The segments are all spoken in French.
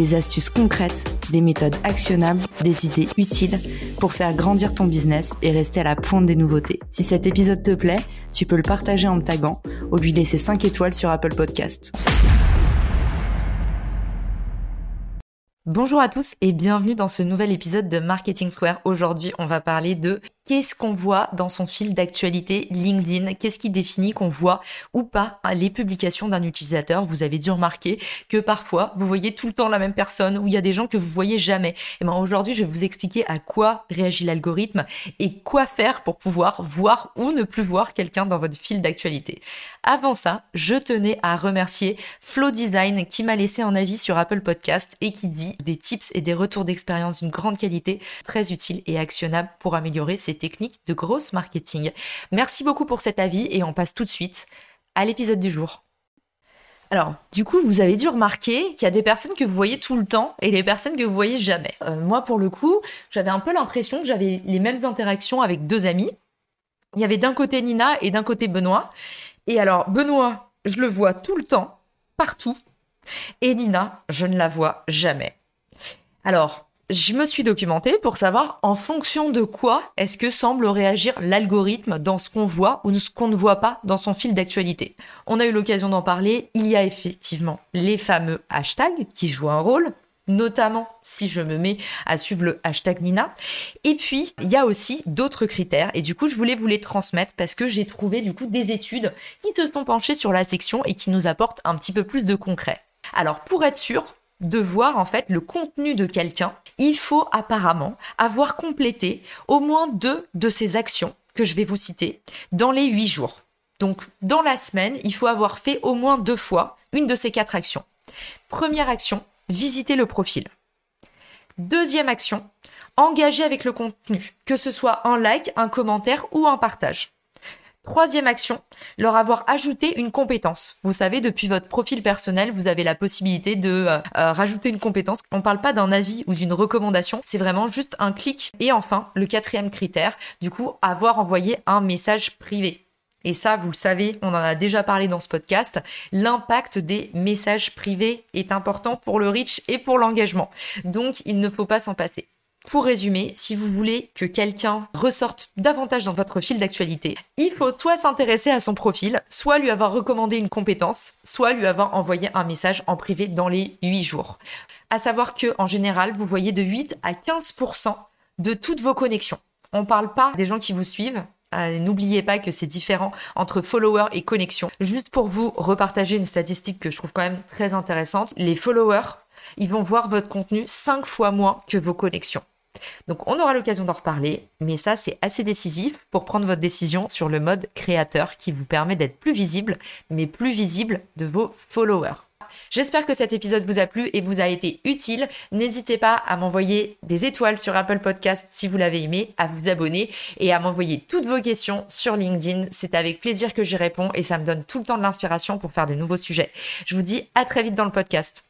des astuces concrètes, des méthodes actionnables, des idées utiles pour faire grandir ton business et rester à la pointe des nouveautés. Si cet épisode te plaît, tu peux le partager en me taguant ou lui laisser 5 étoiles sur Apple Podcast. Bonjour à tous et bienvenue dans ce nouvel épisode de Marketing Square. Aujourd'hui, on va parler de qu'est-ce qu'on voit dans son fil d'actualité LinkedIn, qu'est-ce qui définit qu'on voit ou pas les publications d'un utilisateur? Vous avez dû remarquer que parfois vous voyez tout le temps la même personne ou il y a des gens que vous voyez jamais. Et ben aujourd'hui, je vais vous expliquer à quoi réagit l'algorithme et quoi faire pour pouvoir voir ou ne plus voir quelqu'un dans votre fil d'actualité. Avant ça, je tenais à remercier Flow Design qui m'a laissé un avis sur Apple Podcast et qui dit des tips et des retours d'expérience d'une grande qualité, très utiles et actionnables pour améliorer ses techniques de grosse marketing. Merci beaucoup pour cet avis et on passe tout de suite à l'épisode du jour. Alors, du coup, vous avez dû remarquer qu'il y a des personnes que vous voyez tout le temps et des personnes que vous voyez jamais. Euh, moi, pour le coup, j'avais un peu l'impression que j'avais les mêmes interactions avec deux amis. Il y avait d'un côté Nina et d'un côté Benoît. Et alors, Benoît, je le vois tout le temps, partout. Et Nina, je ne la vois jamais. Alors, je me suis documentée pour savoir en fonction de quoi est-ce que semble réagir l'algorithme dans ce qu'on voit ou ce qu'on ne voit pas dans son fil d'actualité. On a eu l'occasion d'en parler, il y a effectivement les fameux hashtags qui jouent un rôle, notamment si je me mets à suivre le hashtag Nina. Et puis, il y a aussi d'autres critères, et du coup, je voulais vous les transmettre parce que j'ai trouvé du coup des études qui se sont penchées sur la section et qui nous apportent un petit peu plus de concret. Alors, pour être sûr de voir en fait le contenu de quelqu'un, il faut apparemment avoir complété au moins deux de ces actions que je vais vous citer dans les huit jours. Donc, dans la semaine, il faut avoir fait au moins deux fois une de ces quatre actions. Première action, visiter le profil. Deuxième action, engager avec le contenu, que ce soit un like, un commentaire ou un partage. Troisième action, leur avoir ajouté une compétence. Vous savez, depuis votre profil personnel, vous avez la possibilité de euh, euh, rajouter une compétence. On ne parle pas d'un avis ou d'une recommandation, c'est vraiment juste un clic. Et enfin, le quatrième critère, du coup, avoir envoyé un message privé. Et ça, vous le savez, on en a déjà parlé dans ce podcast, l'impact des messages privés est important pour le reach et pour l'engagement. Donc, il ne faut pas s'en passer. Pour résumer, si vous voulez que quelqu'un ressorte davantage dans votre fil d'actualité, il faut soit s'intéresser à son profil, soit lui avoir recommandé une compétence, soit lui avoir envoyé un message en privé dans les 8 jours. À savoir que, en général, vous voyez de 8 à 15% de toutes vos connexions. On parle pas des gens qui vous suivent, euh, N'oubliez pas que c'est différent entre followers et connexions. Juste pour vous repartager une statistique que je trouve quand même très intéressante, les followers, ils vont voir votre contenu 5 fois moins que vos connexions. Donc on aura l'occasion d'en reparler, mais ça c'est assez décisif pour prendre votre décision sur le mode créateur qui vous permet d'être plus visible, mais plus visible de vos followers. J'espère que cet épisode vous a plu et vous a été utile. N'hésitez pas à m'envoyer des étoiles sur Apple Podcast si vous l'avez aimé, à vous abonner et à m'envoyer toutes vos questions sur LinkedIn. C'est avec plaisir que j'y réponds et ça me donne tout le temps de l'inspiration pour faire de nouveaux sujets. Je vous dis à très vite dans le podcast.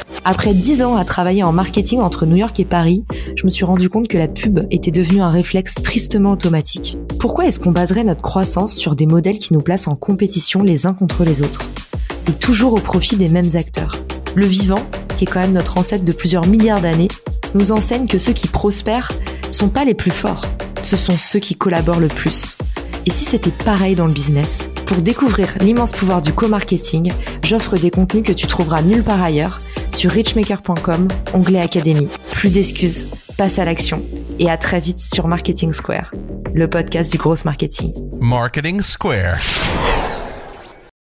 Après 10 ans à travailler en marketing entre New York et Paris, je me suis rendu compte que la pub était devenue un réflexe tristement automatique. Pourquoi est-ce qu'on baserait notre croissance sur des modèles qui nous placent en compétition les uns contre les autres Et toujours au profit des mêmes acteurs? Le vivant, qui est quand même notre ancêtre de plusieurs milliards d'années, nous enseigne que ceux qui prospèrent sont pas les plus forts, ce sont ceux qui collaborent le plus. Et si c'était pareil dans le business? Pour découvrir l'immense pouvoir du co-marketing, j'offre des contenus que tu trouveras nulle part ailleurs, sur richmaker.com, onglet Académie. Plus d'excuses, passe à l'action et à très vite sur Marketing Square, le podcast du gros marketing. Marketing Square.